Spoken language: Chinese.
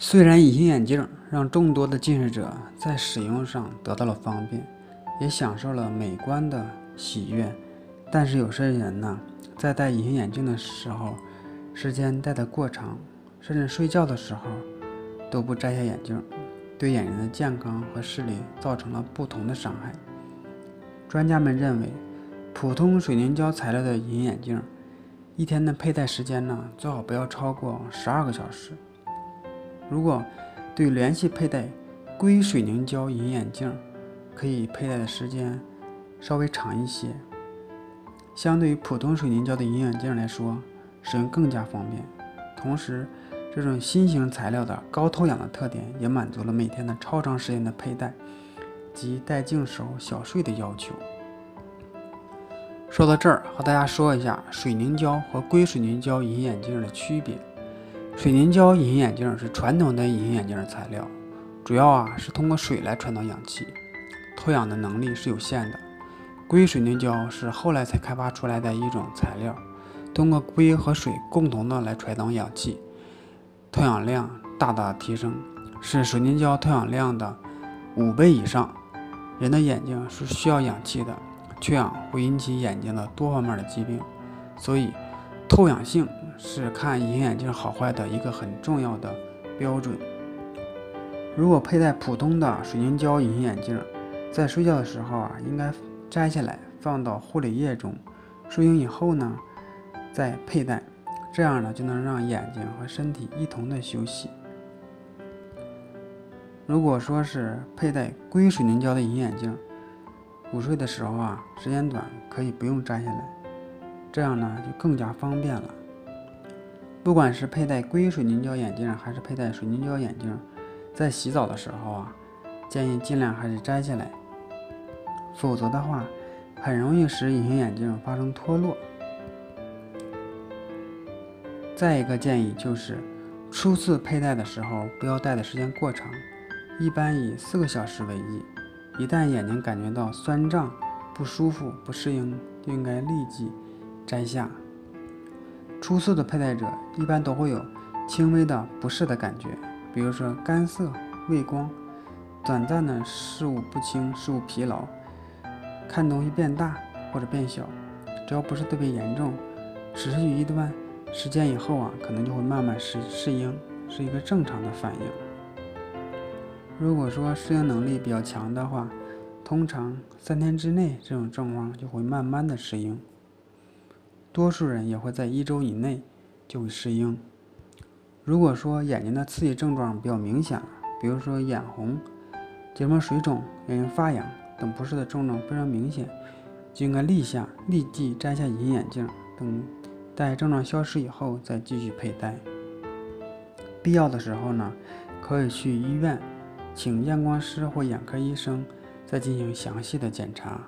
虽然隐形眼镜让众多的近视者在使用上得到了方便，也享受了美观的喜悦，但是有些人呢，在戴隐形眼镜的时候，时间戴得过长，甚至睡觉的时候都不摘下眼镜，对眼睛的健康和视力造成了不同的伤害。专家们认为，普通水凝胶材料的隐形眼镜，一天的佩戴时间呢，最好不要超过十二个小时。如果对连续佩戴硅水凝胶隐眼镜，可以佩戴的时间稍微长一些。相对于普通水凝胶的隐眼镜来说，使用更加方便。同时，这种新型材料的高透氧的特点，也满足了每天的超长时间的佩戴及戴镜时候小睡的要求。说到这儿，和大家说一下水凝胶和硅水凝胶隐眼镜的区别。水凝胶隐形眼镜是传统的隐形眼镜的材料，主要啊是通过水来传导氧气，透氧的能力是有限的。硅水凝胶是后来才开发出来的一种材料，通过硅和水共同的来传导氧气，透氧量大大提升，是水凝胶透氧量的五倍以上。人的眼睛是需要氧气的，缺氧会引起眼睛的多方面的疾病，所以。透氧性是看隐形眼镜好坏的一个很重要的标准。如果佩戴普通的水凝胶隐形眼镜，在睡觉的时候啊，应该摘下来放到护理液中，睡醒以后呢，再佩戴，这样呢就能让眼睛和身体一同的休息。如果说是佩戴硅水凝胶的隐形眼镜，午睡的时候啊，时间短，可以不用摘下来。这样呢就更加方便了。不管是佩戴硅水凝胶眼镜还是佩戴水凝胶眼镜，在洗澡的时候啊，建议尽量还是摘下来，否则的话很容易使隐形眼镜发生脱落。再一个建议就是，初次佩戴的时候不要戴的时间过长，一般以四个小时为宜。一旦眼睛感觉到酸胀、不舒服、不适应，就应该立即。摘下。初次的佩戴者一般都会有轻微的不适的感觉，比如说干涩、畏光、短暂的视物不清、视物疲劳、看东西变大或者变小。只要不是特别严重，持续一段时间以后啊，可能就会慢慢适适应，是一个正常的反应。如果说适应能力比较强的话，通常三天之内这种症状就会慢慢的适应。多数人也会在一周以内就会适应。如果说眼睛的刺激症状比较明显了，比如说眼红、结膜水肿、眼睛发痒等不适的症状非常明显，就应该立下立即摘下隐形眼镜，等待症状消失以后再继续佩戴。必要的时候呢，可以去医院请验光师或眼科医生再进行详细的检查。